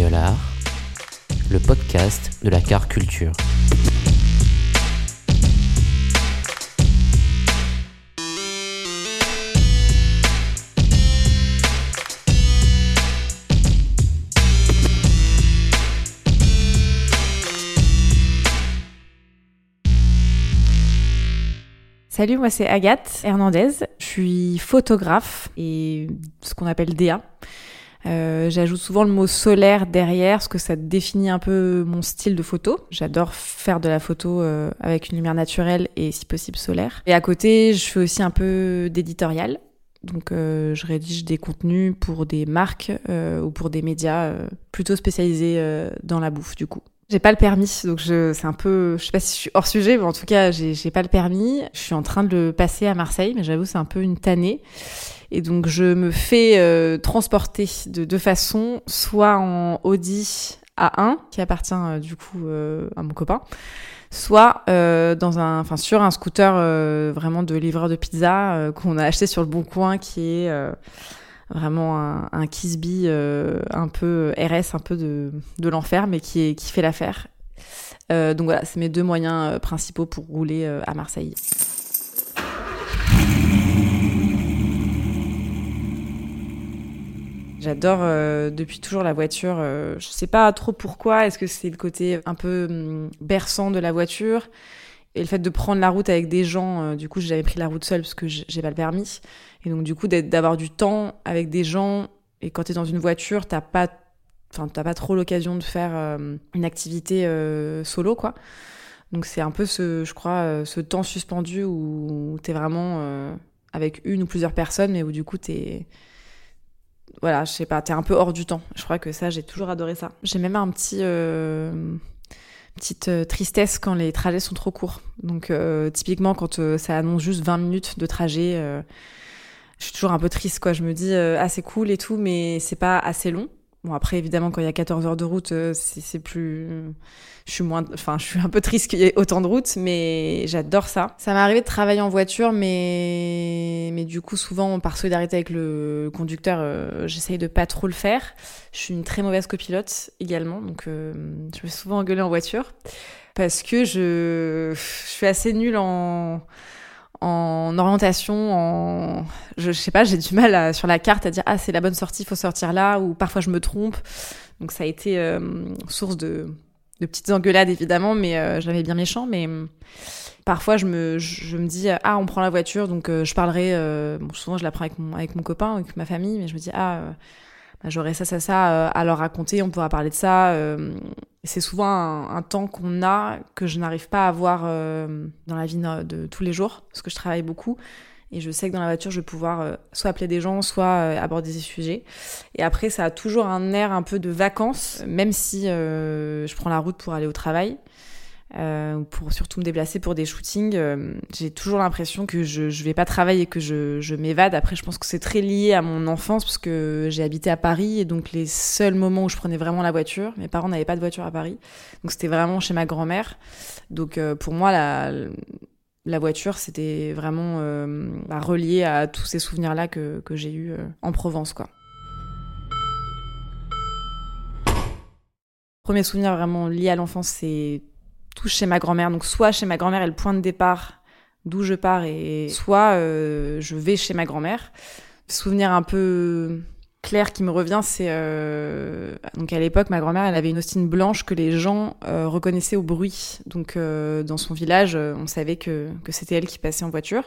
Le podcast de la car culture. Salut, moi c'est Agathe Hernandez. Je suis photographe et ce qu'on appelle DA. Euh, J'ajoute souvent le mot solaire derrière, parce que ça définit un peu mon style de photo. J'adore faire de la photo euh, avec une lumière naturelle et si possible solaire. Et à côté, je fais aussi un peu d'éditorial. Donc euh, je rédige des contenus pour des marques euh, ou pour des médias euh, plutôt spécialisés dans la bouffe du coup. J'ai pas le permis, donc je, c'est un peu, je sais pas si je suis hors sujet, mais en tout cas, j'ai, j'ai pas le permis. Je suis en train de le passer à Marseille, mais j'avoue, c'est un peu une tannée. Et donc, je me fais euh, transporter de deux façons, soit en Audi A1, qui appartient euh, du coup euh, à mon copain, soit euh, dans un, enfin sur un scooter euh, vraiment de livreur de pizza qu'on a acheté sur le Bon Coin, qui est vraiment un, un Kisby euh, un peu RS, un peu de, de l'enfer, mais qui, est, qui fait l'affaire. Euh, donc voilà, c'est mes deux moyens euh, principaux pour rouler à Marseille. J'adore depuis toujours la voiture. Euh, je sais pas trop pourquoi. Est-ce que c'est le côté un peu hum, berçant de la voiture? Et le fait de prendre la route avec des gens. euh, du coup, j'ai jamais pris la route seule parce que j'ai pas le permis. Et donc du coup, d'avoir du temps avec des gens. Et quand t'es dans une voiture, t'as pas, enfin t'as pas trop l'occasion de faire euh, une activité euh, solo, quoi. Donc c'est un peu ce, je crois, ce temps suspendu où t'es vraiment avec une ou plusieurs personnes, mais où du coup t'es voilà, je sais pas, t'es un peu hors du temps. Je crois que ça, j'ai toujours adoré ça. J'ai même un petit petite euh, tristesse quand les trajets sont trop courts. Donc euh, typiquement quand euh, ça annonce juste 20 minutes de trajet, je suis toujours un peu triste quoi. Je me dis ah c'est cool et tout, mais c'est pas assez long. Bon après évidemment quand il y a 14 heures de route, euh, c'est plus je suis moins enfin je suis un peu triste qu'il y ait autant de routes mais j'adore ça. Ça m'est arrivé de travailler en voiture mais mais du coup souvent par solidarité avec le conducteur, euh, j'essaye de pas trop le faire. Je suis une très mauvaise copilote également donc euh, je me fais souvent engueuler en voiture parce que je je suis assez nulle en en orientation, en je, sais pas, j'ai du mal à, sur la carte à dire ah c'est la bonne sortie, faut sortir là, ou parfois je me trompe. Donc ça a été euh, source de, de petites engueulades évidemment, mais euh, j'avais bien méchant. Mais euh, parfois je me je, je me dis ah on prend la voiture, donc euh, je parlerai. euh, bon souvent je la prends avec mon avec mon copain, avec ma famille, mais je me dis ah euh, bah, j'aurais ça ça ça euh, à leur raconter, on pourra parler de ça. euh, c'est souvent un, temps qu'on a que je n'arrive pas à avoir euh, dans la vie de tous les jours parce que je travaille beaucoup et je sais que dans la voiture je vais pouvoir euh, soit appeler des gens soit euh, aborder des sujets et après ça a toujours un air un peu de vacances même si euh, je prends la route pour aller au travail euh, ou pour surtout me déplacer pour des shootings euh, j'ai toujours l'impression que je je vais pas travailler que je m'évade. Après je pense que c'est très lié à mon enfance parce que j'ai habité à Paris et donc les seuls moments où je prenais vraiment la voiture mes parents n'avaient pas de voiture à Paris donc c'était vraiment chez ma grand-mère. Donc euh, pour moi la voiture c'était vraiment bah, relié à tous ces souvenirs là que j'ai eu en Provence Premier souvenir vraiment lié à l'enfance, c'est chez ma grand-mère. Donc soit chez ma grand-mère est le point de départ d'où je pars et soit euh, je vais chez ma grand-mère. Souvenir un peu clair qui me revient, c'est euh, donc à l'époque ma grand-mère elle avait une Austin blanche que les gens euh, reconnaissaient au bruit. Donc dans son village, on savait que que c'était elle qui passait en voiture.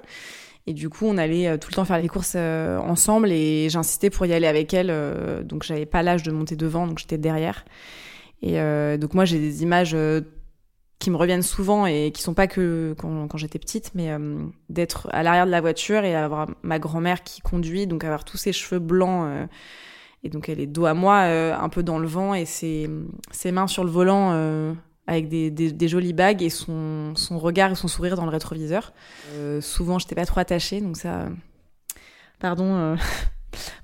Et du coup, on allait tout le temps faire les courses ensemble et j'insistais pour y aller avec elle. donc, j'avais pas l'âge de monter devant, donc j'étais derrière. Et donc, moi, j'ai des images qui me reviennent souvent et qui sont pas que quand, j'étais petite, mais euh, d'être à l'arrière de la voiture et avoir ma grand-mère qui conduit, donc avoir tous ses cheveux blancs euh, et donc elle est dos à moi, euh, un peu dans le vent et ses, mains sur le volant avec des, jolies bagues et son, son regard et son sourire dans le rétroviseur. souvent, j'étais pas trop attachée, donc ça, pardon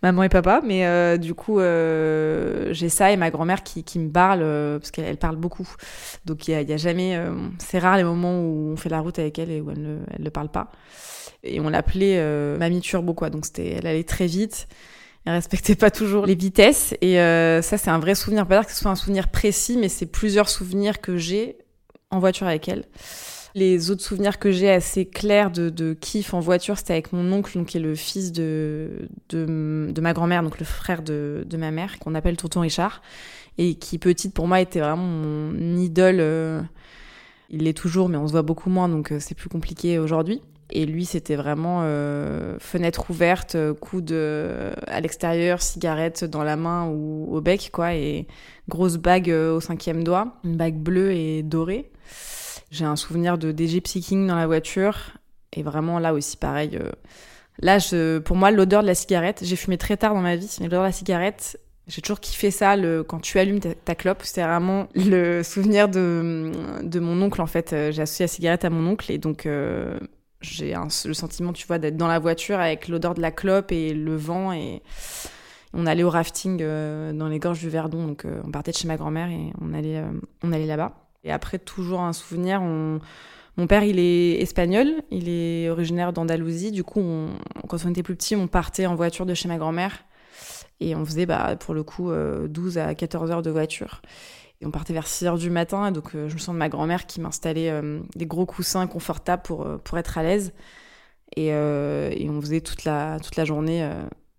maman et papa. Mais euh, du coup, euh, j'ai ça et ma grand-mère qui, me parle, euh, parce qu'elle parle beaucoup. Donc il y a, y a, jamais... c'est rare les moments où on fait la route avec elle et où elle ne, elle ne parle pas. Et on l'appelait Mamie Turbo, quoi. Donc c'était, elle allait très vite. Elle respectait pas toujours les vitesses. Et ça, c'est un vrai souvenir. Pas dire que ce soit un souvenir précis, mais c'est plusieurs souvenirs que j'ai en voiture avec elle. Les autres souvenirs que j'ai assez clairs de, de kiff en voiture, c'était avec mon oncle, donc, qui est le fils de, de, ma grand-mère, donc le frère de, de ma mère, qu'on appelle Tonton Richard, et qui, petite, pour moi, était vraiment mon idole. Euh, il l'est toujours, mais on se voit beaucoup moins, donc euh, c'est plus compliqué aujourd'hui. Et lui, c'était vraiment euh, fenêtre ouverte, coude à l'extérieur, cigarette dans la main ou au bec, quoi, et grosse bague au cinquième doigt, une bague bleue et dorée. J'ai un souvenir de d'Egypsy King dans la voiture. Et vraiment, là aussi, pareil. Euh, là, pour moi, l'odeur de la cigarette, j'ai fumé très tard dans ma vie, mais l'odeur de la cigarette, j'ai toujours kiffé ça, le, quand tu allumes ta, clope. C'était vraiment le souvenir de, de mon oncle, en fait. Euh, j'ai associé la cigarette à mon oncle. Et donc, euh, j'ai le sentiment, tu vois, d'être dans la voiture avec l'odeur de la clope et le vent. Et on allait au rafting dans les gorges du Verdon. Donc, on partait de chez ma grand-mère et on allait, on allait là-bas. Et après, toujours un souvenir, mon père, il est espagnol, il est originaire d'Andalousie. Du coup, quand on était plus petit, on partait en voiture de chez ma grand-mère. Et on faisait, bah, pour le coup, 12 euh, à 14 heures de voiture. Et on partait vers 6 heures du matin. donc, euh, je me sens de ma grand-mère qui m'installait euh, des gros coussins confortables pour, pour être à l'aise. Et, on faisait toute la, toute la journée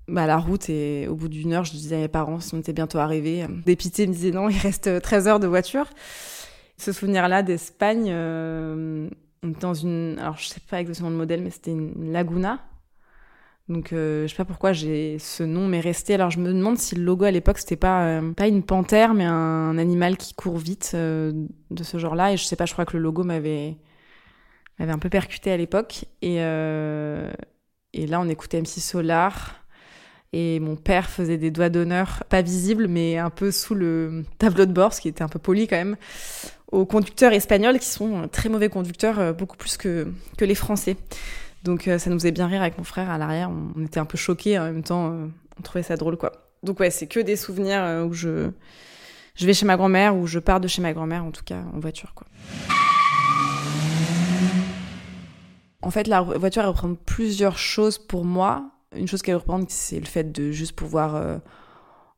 bah, à la route. Et au bout d'une heure, je disais à mes parents si on était bientôt arrivés. Dépité me disait non, il reste 13 heures de voiture ce souvenir-là d'Espagne, euh, dans une, alors je sais pas exactement le modèle, mais c'était une Laguna. Donc euh, je sais pas pourquoi j'ai ce nom mais resté. Alors je me demande si le logo à l'époque c'était pas euh, pas une panthère mais un, animal qui court vite euh, de ce genre-là et je sais pas, je crois que le logo m'avait m'avait un peu percuté à l'époque et et là on écoutait MC Solar et mon père faisait des doigts d'honneur pas visibles mais un peu sous le tableau de bord ce qui était un peu poli quand même aux conducteurs espagnols qui sont très mauvais conducteurs, euh, beaucoup plus que, que les Français. Donc euh, ça nous faisait bien rire avec mon frère à l'arrière, on, était un peu choqués en même temps, euh, on trouvait ça drôle quoi. Donc ouais, c'est que des souvenirs où je, je vais chez ma grand-mère ou je pars de chez ma grand-mère en tout cas en voiture quoi. En fait, la voiture elle représente plusieurs choses pour moi. Une chose qu'elle représente, c'est le fait de juste pouvoir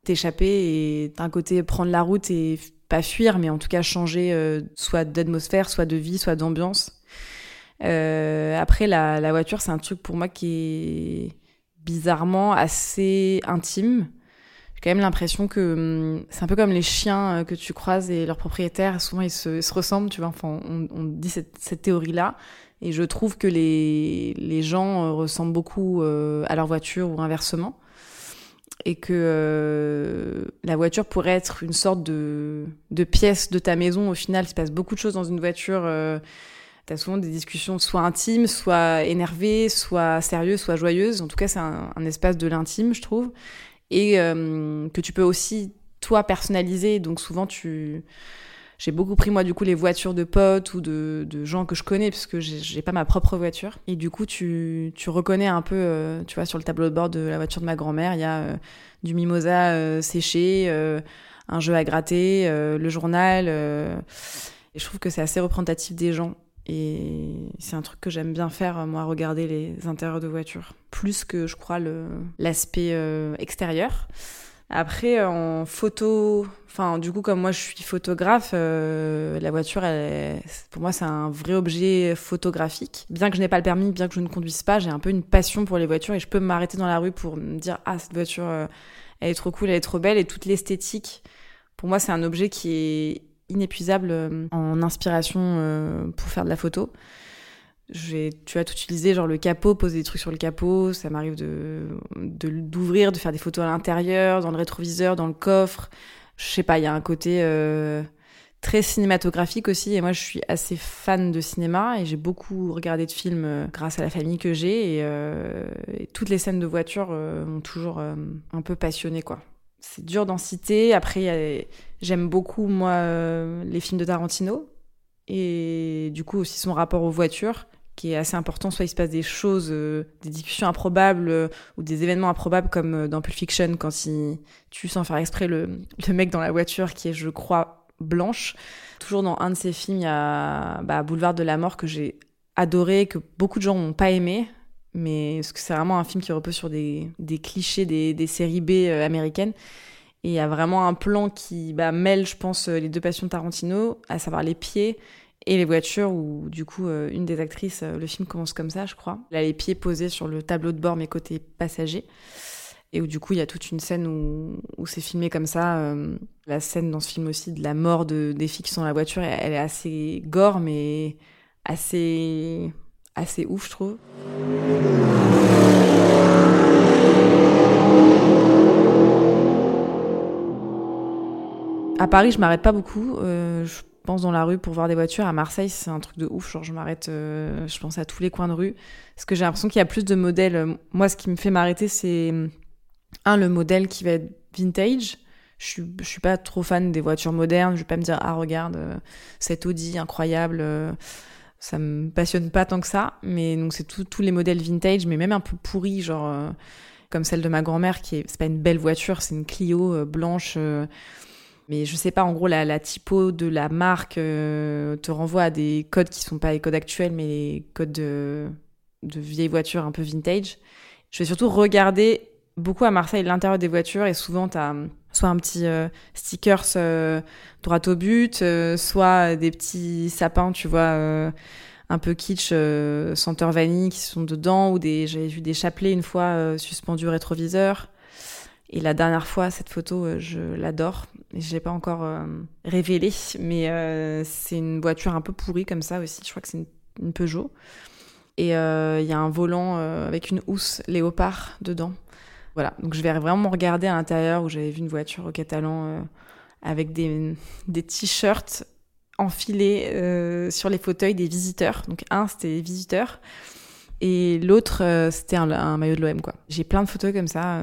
t'échapper et d'un côté prendre la route et pas fuir, mais en tout cas changer euh, soit d'atmosphère, soit de vie, soit d'ambiance. Euh, après, la, voiture, c'est un truc pour moi qui est bizarrement assez intime. J'ai quand même l'impression que hum, c'est un peu comme les chiens euh, que tu croises et leurs propriétaires, souvent ils se, ressemblent, tu vois. Enfin, on, dit cette, cette théorie-là. Et je trouve que les, les gens ressemblent beaucoup à leur voiture ou inversement et que la voiture pourrait être une sorte de, pièce de ta maison. Au final, il se passe beaucoup de choses dans une voiture. Euh, tu as souvent des discussions soit intimes, soit énervées, soit sérieuses, soit joyeuses. En tout cas, c'est un, un, espace de l'intime, je trouve. Et euh, que tu peux aussi, toi, personnaliser. Donc souvent, tu j'ai beaucoup pris moi du coup les voitures de potes ou de, gens que je connais parce que j'ai pas ma propre voiture. Et du coup tu, tu reconnais un peu euh, tu vois sur le tableau de bord de la voiture de ma grand-mère il y a euh, du mimosa euh, séché un jeu à gratter le journal et je trouve que c'est assez représentatif des gens. Et c'est un truc que j'aime bien faire moi regarder les intérieurs de voitures. Plus que je crois l'aspect extérieur après, en photo, enfin, du coup, comme moi je suis photographe, euh, la voiture, elle, pour moi, c'est un vrai objet photographique. Bien que je n'ai pas le permis, bien que je ne conduise pas, j'ai un peu une passion pour les voitures et je peux m'arrêter dans la rue pour me dire, ah, cette voiture, euh, elle est trop cool, elle est trop belle et toute l'esthétique. Pour moi, c'est un objet qui est inépuisable euh, en inspiration pour faire de la photo. Je vais, tu vas tout utiliser, genre le capot, poser des trucs sur le capot. Ça m'arrive de d'ouvrir, de, faire des photos à l'intérieur, dans le rétroviseur, dans le coffre. Je sais pas, il y a un côté euh, très cinématographique aussi. Et moi, je suis assez fan de cinéma et j'ai beaucoup regardé de films euh, grâce à la famille que j'ai. Et, euh, toutes les scènes de voiture m'ont toujours un peu passionné, quoi. C'est dur d'en citer. Après, j'aime beaucoup, moi, les films de Tarantino. Et du coup, aussi son rapport aux voitures qui est assez important. Soit il se passe des choses, euh, des discussions improbables euh, ou des événements improbables comme euh, dans Pulp Fiction quand il tue sans faire exprès le, le mec dans la voiture qui est, je crois, blanche. Toujours dans un de ses films, il y a bah, Boulevard de la mort que j'ai adoré, que beaucoup de gens n'ont pas aimé. Mais parce que c'est vraiment un film qui repose sur des, des clichés des, des, séries B américaines. Et il y a vraiment un plan qui bah, mêle, je pense, les deux passions de Tarantino, à savoir les pieds et les voitures où du coup euh, une des actrices euh, le film commence comme ça je crois. Elle a les pieds posés sur le tableau de bord mais côté passager. Et où du coup il y a toute une scène où, où c'est filmé comme ça euh, la scène dans ce film aussi de la mort de, des filles qui sont dans la voiture elle, est assez gore mais assez assez ouf je trouve. À Paris je m'arrête pas beaucoup pense dans la rue pour voir des voitures. À Marseille, c'est un truc de ouf. Genre, je m'arrête, euh, je pense à tous les coins de rue. Parce que j'ai l'impression qu'il y a plus de modèles. Moi, ce qui me fait m'arrêter, c'est un, le modèle qui va être vintage. Je suis, suis pas trop fan des voitures modernes. Je vais pas me dire, ah, regarde, euh, cette Audi incroyable. Euh, ça me passionne pas tant que ça. Mais donc, c'est tous les modèles vintage, mais même un peu pourris, genre, euh, comme celle de ma grand-mère, qui est, c'est pas une belle voiture, c'est une Clio blanche mais je sais pas, en gros, la, la typo de la marque euh, te renvoie à des codes qui sont pas les codes actuels, mais les codes de, de vieilles voitures un peu vintage. Je vais surtout regarder beaucoup à Marseille l'intérieur des voitures et souvent tu as soit un petit euh, stickers euh, droit au but, euh, soit des petits sapins, tu vois, euh, un peu kitsch, senteur vanille qui sont dedans, ou des, j'avais vu des chapelets une fois suspendus au rétroviseur. Et la dernière fois, cette photo, euh, je l'adore. Je l'ai pas encore euh, révélée, mais euh, c'est une voiture un peu pourrie comme ça aussi. Je crois que c'est une, Peugeot. Et il y a un volant avec une housse léopard dedans. Voilà, donc je vais vraiment regarder à l'intérieur où j'avais vu une voiture au Catalan avec des, des t-shirts enfilés sur les fauteuils des visiteurs. Donc un, c'était les visiteurs. Et l'autre, c'était un, un, maillot de l'OM, quoi. J'ai plein de photos comme ça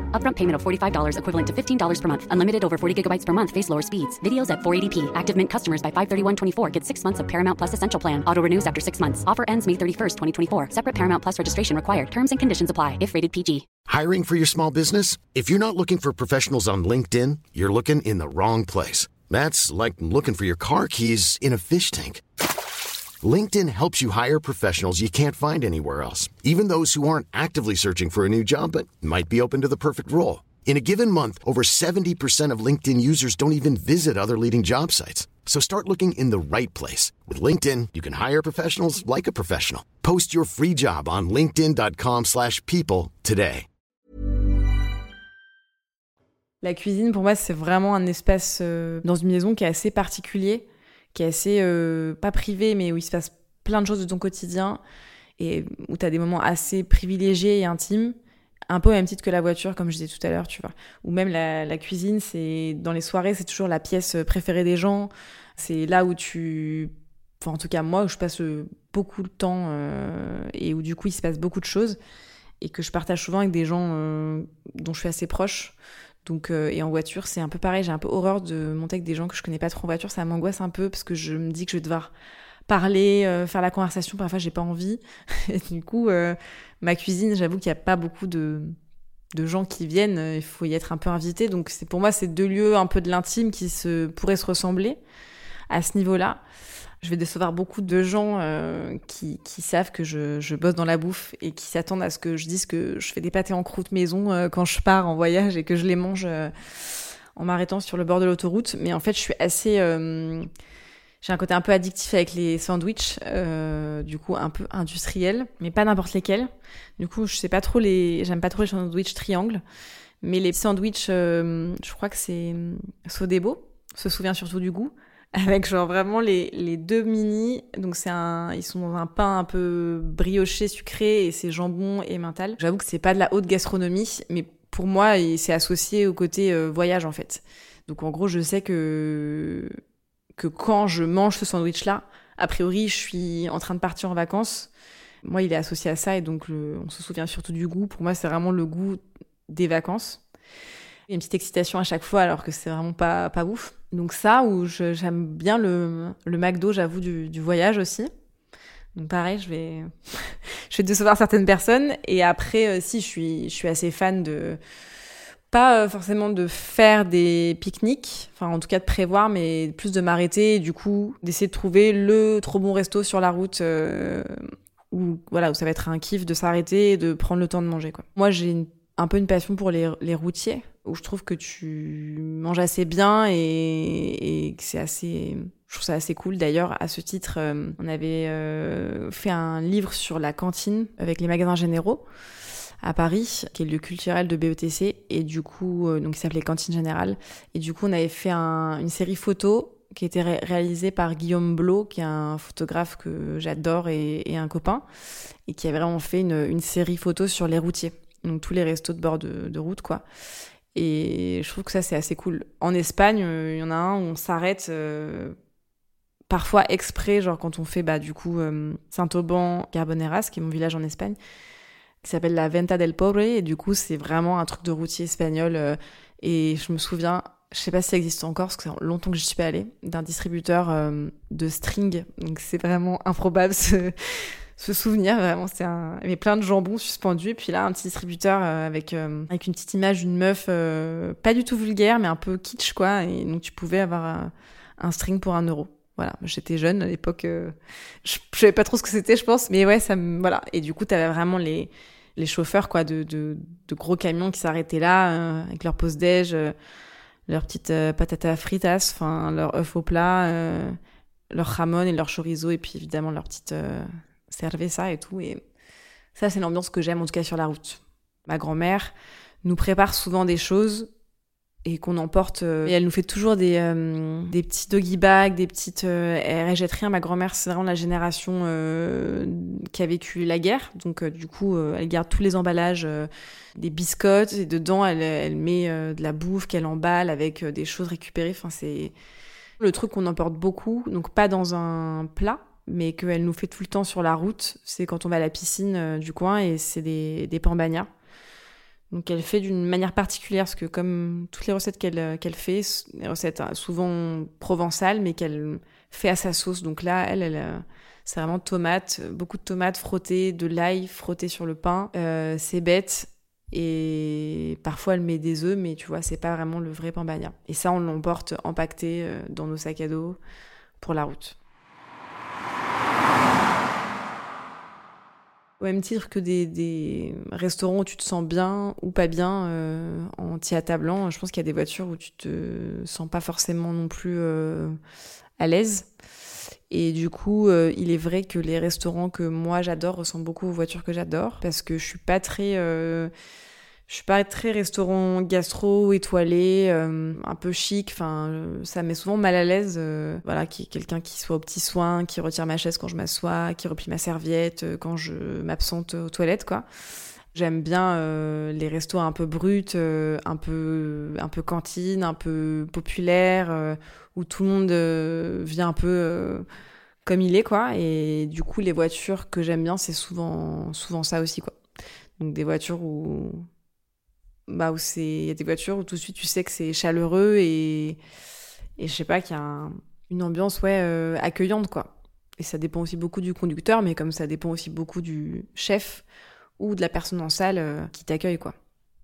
Upfront payment of $45 equivalent to $15 per month. Unlimited over 40 gigabytes per month. Face lower speeds. Videos at 480p. Active Mint customers by 531.24 get six months of Paramount Plus Essential Plan. Auto renews after six months. Offer ends May 31st, 2024. Separate Paramount Plus registration required. Terms and conditions apply if rated PG. Hiring for your small business? If you're not looking for professionals on LinkedIn, you're looking in the wrong place. That's like looking for your car keys in a fish tank. LinkedIn helps you hire professionals you can't find anywhere else, even those who aren't actively searching for a new job but might be open to the perfect role. In a given month, over 70% of LinkedIn users don't even visit other leading job sites. So start looking in the right place. With LinkedIn, you can hire professionals like a professional. Post your free job on linkedin.com slash people today. La cuisine, pour moi, c'est vraiment un espace euh, dans une maison qui est assez particulier, qui est assez, euh, pas privé, mais où il se passe plein de choses de ton quotidien et où tu as des moments assez privilégiés et intimes. Un peu au même titre que la voiture, comme je disais tout à l'heure, tu vois. Ou même la, cuisine, c'est dans les soirées, c'est toujours la pièce préférée des gens. C'est là où tu enfin en tout cas moi où je passe beaucoup de temps euh, et où du coup il se passe beaucoup de choses et que je partage souvent avec des gens euh, dont je suis assez proche donc euh, et en voiture c'est un peu pareil j'ai un peu horreur de monter avec des gens que je connais pas trop en voiture ça m'angoisse un peu parce que je me dis que je vais devoir parler euh, faire la conversation parfois j'ai pas envie. Et du coup euh, ma cuisine j'avoue qu'il y a pas beaucoup de de gens qui viennent il faut y être un peu invité. Donc c'est pour moi c'est deux lieux un peu de l'intime qui se pourraient se ressembler à ce niveau là Je vais décevoir beaucoup de gens euh, qui, qui, savent que je, je, bosse dans la bouffe et qui s'attendent à ce que je dise que je fais des pâtés en croûte maison euh, quand je pars en voyage et que je les mange euh, en m'arrêtant sur le bord de l'autoroute. Mais en fait, je suis assez... j'ai un côté un peu addictif avec les sandwichs, du coup un peu industriel, mais pas n'importe lesquels. Du coup, je sais pas trop les... J'aime pas trop les sandwichs triangles. Mais les sandwichs, je crois que c'est Sodebo, se souvient surtout du goût avec genre vraiment les, les deux mini. Donc c'est un, ils sont dans un pain un peu brioché, sucré et c'est jambon et mental. J'avoue que c'est pas de la haute gastronomie, mais pour moi c'est associé au côté euh, voyage en fait. Donc en gros je sais que que quand je mange ce sandwich là, a priori je suis en train de partir en vacances. Moi il est associé à ça et donc on se souvient surtout du goût. Pour moi c'est vraiment le goût des vacances. Une petite excitation à chaque fois alors que c'est vraiment pas pas ouf. Donc ça, où j'aime bien le, le McDo, j'avoue, du, du, voyage aussi. Donc pareil, je vais, je vais décevoir certaines personnes. Et après, euh, si, je suis, je suis assez fan de, pas euh, forcément de faire des pique-niques, enfin en tout cas de prévoir, mais plus de m'arrêter et du coup d'essayer de trouver le trop bon resto sur la route euh, où, voilà, où ça va être un kiff de s'arrêter et de prendre le temps de manger. Quoi. Moi, j'ai un peu une passion pour les, routiers où je trouve que tu manges assez bien et, que c'est assez je trouve ça assez cool. D'ailleurs, à ce titre, euh, on avait euh, fait un livre sur la cantine avec les magasins généraux à Paris, qui est le lieu culturel de BETC, et du coup, euh, donc il s'appelait Cantine Générale. Et du coup, on avait fait un, une série photo qui était réalisée par Guillaume Blot, qui est un photographe que j'adore et, et, un copain, et qui a vraiment fait une, une série photo sur les routiers, donc tous les restos de bord de, route, quoi. Et je trouve que ça, c'est assez cool. En Espagne, euh, il y en a un où on s'arrête euh, parfois exprès, genre quand on fait bah, du coup euh, Saint-Auban, Carboneras, qui est mon village en Espagne, qui s'appelle la Venta del Pobre. Et du coup, c'est vraiment un truc de routier espagnol. et je me souviens, je sais pas si ça existe encore, parce que c'est longtemps que je suis pas allée, d'un distributeur de string. Donc c'est vraiment improbable ce, ce souvenir vraiment c'est un il y avait plein de jambons suspendus et puis là un petit distributeur euh, avec euh, avec une petite image d'une meuf euh, pas du tout vulgaire mais un peu kitsch quoi et donc tu pouvais avoir un string pour un euro. Voilà. J'étais jeune à l'époque je, je savais pas trop ce que c'était je pense mais ouais ça voilà. Et du coup t'avais vraiment les les chauffeurs quoi de de, de gros camions qui s'arrêtaient là avec leur pause déj leurs petites patatas fritas enfin leur œufs au plat leur jamon et leur chorizo et puis évidemment leur petite ça et tout. Et ça, c'est l'ambiance que j'aime, en tout cas sur la route. Ma grand-mère nous prépare souvent des choses et qu'on emporte. Euh, et elle nous fait toujours des, euh, des petits doggy bags, des petites. Euh, elle jette rien. Ma grand-mère, c'est vraiment la génération qui a vécu la guerre. Donc, du coup, elle garde tous les emballages des biscottes et dedans, elle, elle met de la bouffe qu'elle emballe avec des choses récupérées. Enfin, c'est le truc qu'on emporte beaucoup. Donc, pas dans un plat, mais qu'elle nous fait tout le temps sur la route, c'est quand on va à la piscine euh, du coin et c'est des, des pambagnas. Donc elle fait d'une manière particulière, parce que comme toutes les recettes qu'elle euh, qu'elle fait, des recettes hein, souvent provençales, mais qu'elle fait à sa sauce. Donc là, elle, elle euh, c'est vraiment tomates, beaucoup de tomates frottées, de l'ail frotté sur le pain. Euh, c'est bête. Et parfois elle met des œufs, mais tu vois, c'est pas vraiment le vrai pambagna. Et ça, on l'emporte empaqueté dans nos sacs à dos pour la route. Au même titre que des, des, restaurants où tu te sens bien ou pas bien euh, en t'y attablant, je pense qu'il y a des voitures où tu te sens pas forcément non plus euh, à l'aise. Et du coup, euh, il est vrai que les restaurants que moi j'adore ressemblent beaucoup aux voitures que j'adore parce que je suis pas très je suis pas très restaurant gastro étoilé, euh, un peu chic. Enfin, euh, ça met souvent mal à l'aise. Euh, voilà, qui quelqu'un qui soit au petit soin, qui retire ma chaise quand je m'assois, qui replie ma serviette quand je m'absente aux toilettes, quoi. J'aime bien les restos un peu bruts, un peu un peu cantine, un peu populaire, où tout le monde vient un peu comme il est, quoi. Et du coup, les voitures que j'aime bien, c'est souvent souvent ça aussi, quoi. Donc des voitures où bah où il y a des voitures où tout de suite tu sais que c'est chaleureux et et je sais pas qu'il y a une ambiance ouais euh, accueillante quoi. Et ça dépend aussi beaucoup du conducteur mais comme ça dépend aussi beaucoup du chef ou de la personne en salle euh, qui t'accueille quoi.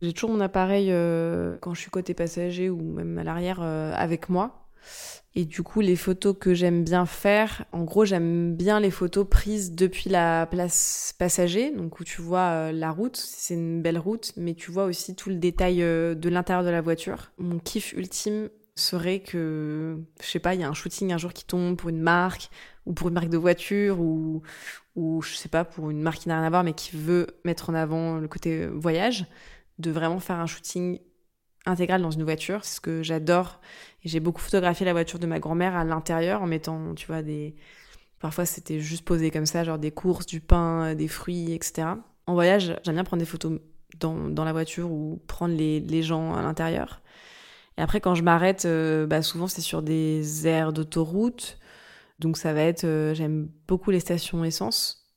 J'ai toujours mon appareil euh, quand je suis côté passager ou même à l'arrière avec moi Et du coup, les photos que j'aime bien faire, en gros, j'aime bien les photos prises depuis la place passager, donc où tu vois euh, la route, c'est une belle route, mais tu vois aussi tout le détail euh, de l'intérieur de la voiture. Mon kiff ultime serait que, je sais pas, il y a un shooting un jour qui tombe pour une marque, ou pour une marque de voiture, ou, ou je sais pas, pour une marque qui n'a rien à voir, mais qui veut mettre en avant le côté voyage, de vraiment faire un shooting intégral dans une voiture. C'est ce que j'adore. J'ai beaucoup photographié la voiture de ma grand-mère à l'intérieur en mettant, tu vois, des. Parfois, c'était juste posé comme ça, genre des courses, du pain, des fruits, etc. En voyage, j'aime bien prendre des photos dans, dans la voiture ou prendre les, les gens à l'intérieur. Et après, quand je m'arrête, euh, bah, souvent, c'est sur des aires d'autoroute. Donc, ça va être. euh, j'aime beaucoup les stations essence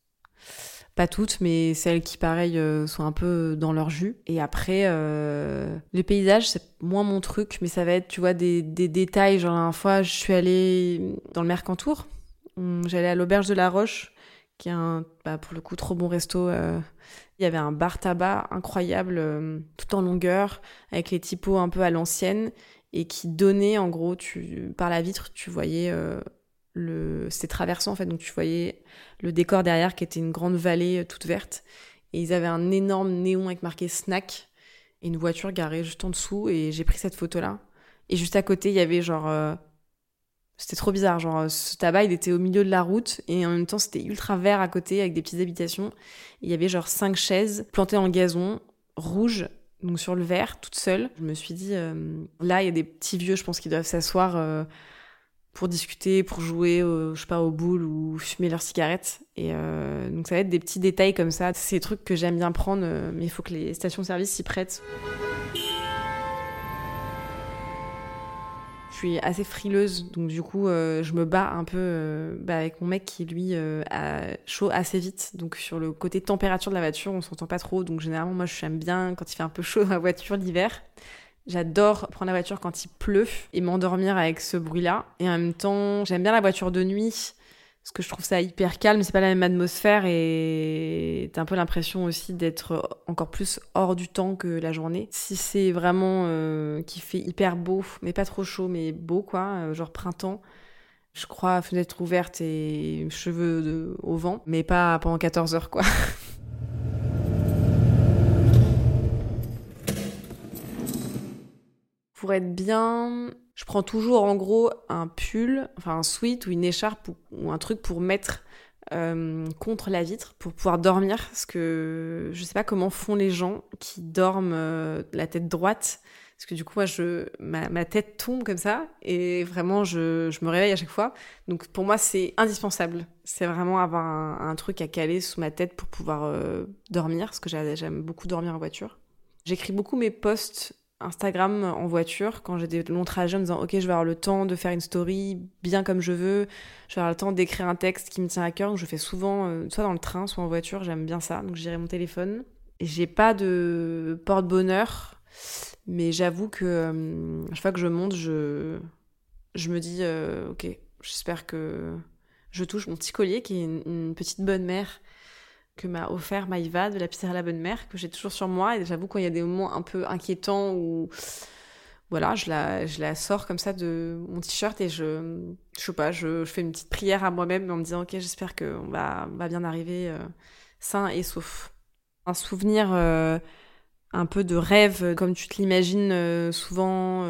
pas toutes, mais celles qui, pareil, euh, sont un peu dans leur jus. Et après, euh, les paysages, c'est moins mon truc, mais ça va être, tu vois, des, détails. Genre, la fois, je suis allée dans le Mercantour. Hum, J'allais à l'Auberge de la Roche, qui est un, bah, pour le coup, trop bon resto. euh. Il y avait un bar tabac incroyable, tout en longueur, avec les typos un peu à l'ancienne, et qui donnait, en gros, tu, par la vitre, tu voyais... le c'était traversant en fait. Donc tu voyais le décor derrière qui était une grande vallée euh, toute verte. Et ils avaient un énorme néon avec marqué snack et une voiture garée juste en dessous. Et j'ai pris cette photo là et juste à côté il y avait genre euh, c'était trop bizarre. Genre euh, ce tabac il était au milieu de la route. Et en même temps c'était ultra vert à côté avec des petites habitations. Et il y avait genre cinq chaises plantées en gazon rouge donc sur le verre toute seule. Je me suis dit là il y a des petits vieux je pense qui doivent s'asseoir pour discuter, pour jouer, au, je sais pas, aux boules ou fumer leurs cigarettes. Et euh, donc ça va être des petits détails comme ça. Des trucs que j'aime bien prendre, euh, mais il faut que les stations-service s'y prêtent. Je suis assez frileuse, donc du coup, euh, je me bats un peu euh, bah, avec mon mec qui, lui, euh, a chaud assez vite. Donc sur le côté température de la voiture, on s'entend pas trop. Donc généralement, moi, j'aime bien quand il fait un peu chaud dans la voiture l'hiver. J'adore prendre la voiture quand il pleut et m'endormir avec ce bruit-là. Et en même temps, j'aime bien la voiture de nuit parce que je trouve ça hyper calme, c'est pas la même atmosphère et t'as un peu l'impression aussi d'être encore plus hors du temps que la journée. Si c'est vraiment euh, qu'il fait hyper beau, mais pas trop chaud, mais beau quoi, euh, genre printemps, je crois fenêtre ouverte et cheveux au vent, mais pas pendant 14 heures quoi. Pour être bien, je prends toujours en gros un pull, enfin un sweat ou une écharpe ou, un truc pour mettre euh, contre la vitre pour pouvoir dormir. Parce que je sais pas comment font les gens qui dorment euh, la tête droite. Parce que du coup, moi, ma, tête tombe comme ça et vraiment, je, me réveille à chaque fois. Donc pour moi, c'est indispensable. C'est vraiment avoir un, truc à caler sous ma tête pour pouvoir euh, dormir. Parce que j'ai- j'aime beaucoup dormir en voiture. J'écris beaucoup mes posts Instagram en voiture quand j'ai des longs trajets en me disant ok je vais avoir le temps de faire une story bien comme je veux je vais avoir le temps d'écrire un texte qui me tient à cœur. Donc je fais souvent euh, soit dans le train soit en voiture j'aime bien ça. Donc j'irai mon téléphone. J'ai pas de porte-bonheur mais j'avoue que euh, chaque fois que je monte je je me dis euh, ok j'espère que je touche mon petit collier qui est une petite bonne mère que m'a offert Maïva de la pizzeria La Bonne Mère, que j'ai toujours sur moi. Et j'avoue, quand il y a des moments un peu inquiétants où, voilà, je la, je la sors comme ça de mon t-shirt et je, je sais pas, je, je fais une petite prière à moi-même en me disant, ok, j'espère qu'on va, on va bien arriver euh, sain et sauf. Un souvenir euh, un peu de rêve, comme tu te l'imagines euh, souvent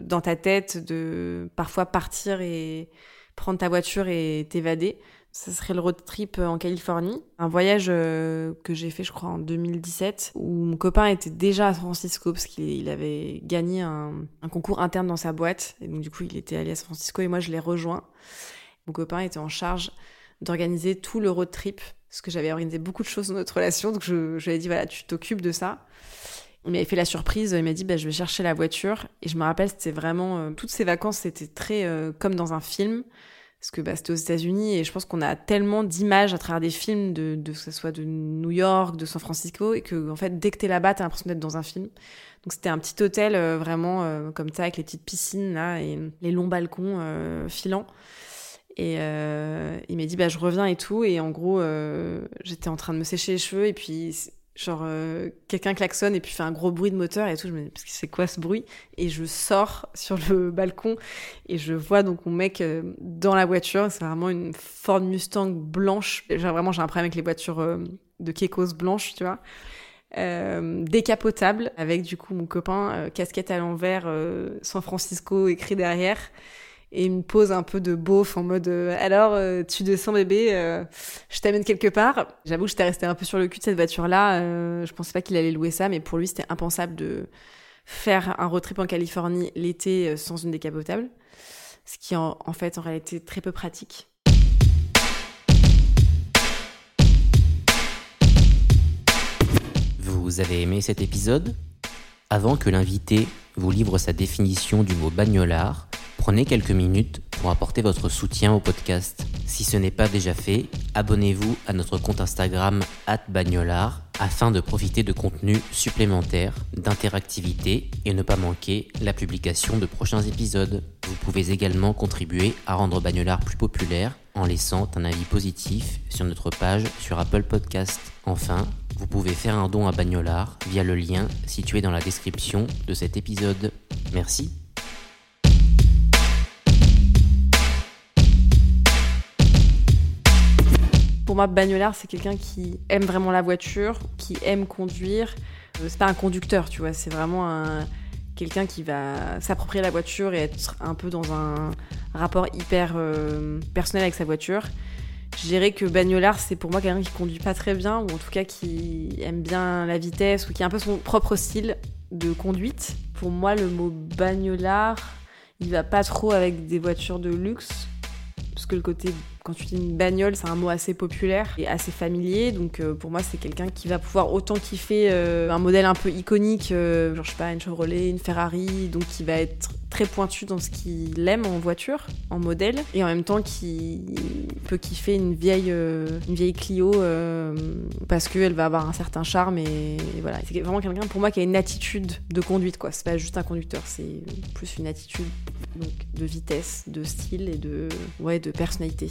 dans ta tête, de parfois partir et prendre ta voiture et t'évader. Ça serait le road trip en Californie. Un voyage euh, que j'ai fait, je crois, en 2017, où mon copain était déjà à San Francisco parce qu'il il avait gagné un, concours interne dans sa boîte. Et donc, du coup, il était allé à San Francisco et moi, je l'ai rejoint. Mon copain était en charge d'organiser tout le road trip parce que j'avais organisé beaucoup de choses dans notre relation. Donc, je, lui ai dit, voilà, tu t'occupes de ça. Il m'avait fait la surprise, il m'a dit bah, je vais chercher la voiture. Et je me rappelle, c'était vraiment. euh, toutes ces vacances, c'était très euh, comme dans un film. Parce que bah, c'était aux États-Unis et je pense qu'on a tellement d'images à travers des films, de, de, que ce soit de New York, de San Francisco, et que en fait, dès que t'es là-bas, t'as l'impression d'être dans un film. Donc c'était un petit hôtel euh, vraiment euh, comme ça, avec les petites piscines là et les longs balcons euh, filants. Et euh, il m'a dit bah je reviens et tout. Et en gros, j'étais en train de me sécher les cheveux et puis Genre, euh, quelqu'un klaxonne et puis fait un gros bruit de moteur et tout. Je me dis, c'est quoi ce bruit? Et je sors sur le balcon et je vois donc mon mec euh, dans la voiture. C'est vraiment une Ford Mustang blanche. Genre, vraiment, j'ai un problème avec les voitures euh, de Kekos blanches, tu vois. décapotable avec du coup mon copain casquette à l'envers San Francisco écrit derrière et me pose un peu de beauf en mode euh, alors euh, tu descends bébé euh, je t'amène quelque part. J'avoue que j'étais restée un peu sur le cul de cette voiture là je pensais pas qu'il allait louer ça mais pour lui c'était impensable de faire un road trip en Californie l'été sans une décapotable. Ce qui en, en fait en réalité très peu pratique. Vous avez aimé cet épisode? Avant que l'invité vous livre sa définition du mot bagnolard, Prenez quelques minutes pour apporter votre soutien au podcast. Si ce n'est pas déjà fait, abonnez-vous à notre compte Instagram @bagnolard afin de profiter de contenus supplémentaires, d'interactivité et ne pas manquer la publication de prochains épisodes. Vous pouvez également contribuer à rendre Bagnolard plus populaire en laissant un avis positif sur notre page sur Apple Podcast. Enfin, vous pouvez faire un don à Bagnolard via le lien situé dans la description de cet épisode. Merci. Pour moi, bagnolard, c'est quelqu'un qui aime vraiment la voiture, qui aime conduire. C'est pas un conducteur, tu vois, c'est vraiment un quelqu'un qui va s'approprier la voiture et être un peu dans un rapport hyper euh, personnel avec sa voiture. Je dirais que bagnolard, c'est pour moi quelqu'un qui conduit pas très bien, ou en tout cas qui aime bien la vitesse, ou qui a un peu son propre style de conduite. Pour moi, le mot bagnolard, il va pas trop avec des voitures de luxe, parce que le côté quand tu dis une bagnole, c'est un mot assez populaire et assez familier. Donc euh, pour moi, c'est quelqu'un qui va pouvoir autant kiffer euh, un modèle un peu iconique, euh, genre je sais pas, une Chevrolet, une Ferrari, donc qui va être très pointu dans ce qu'il aime en voiture, en modèle, et en même temps qui peut kiffer une vieille, une vieille Clio parce qu'elle va avoir un certain charme et, voilà. C'est vraiment quelqu'un pour moi qui a une attitude de conduite quoi. C'est pas juste un conducteur, c'est plus une attitude de vitesse, de style et de ouais de personnalité.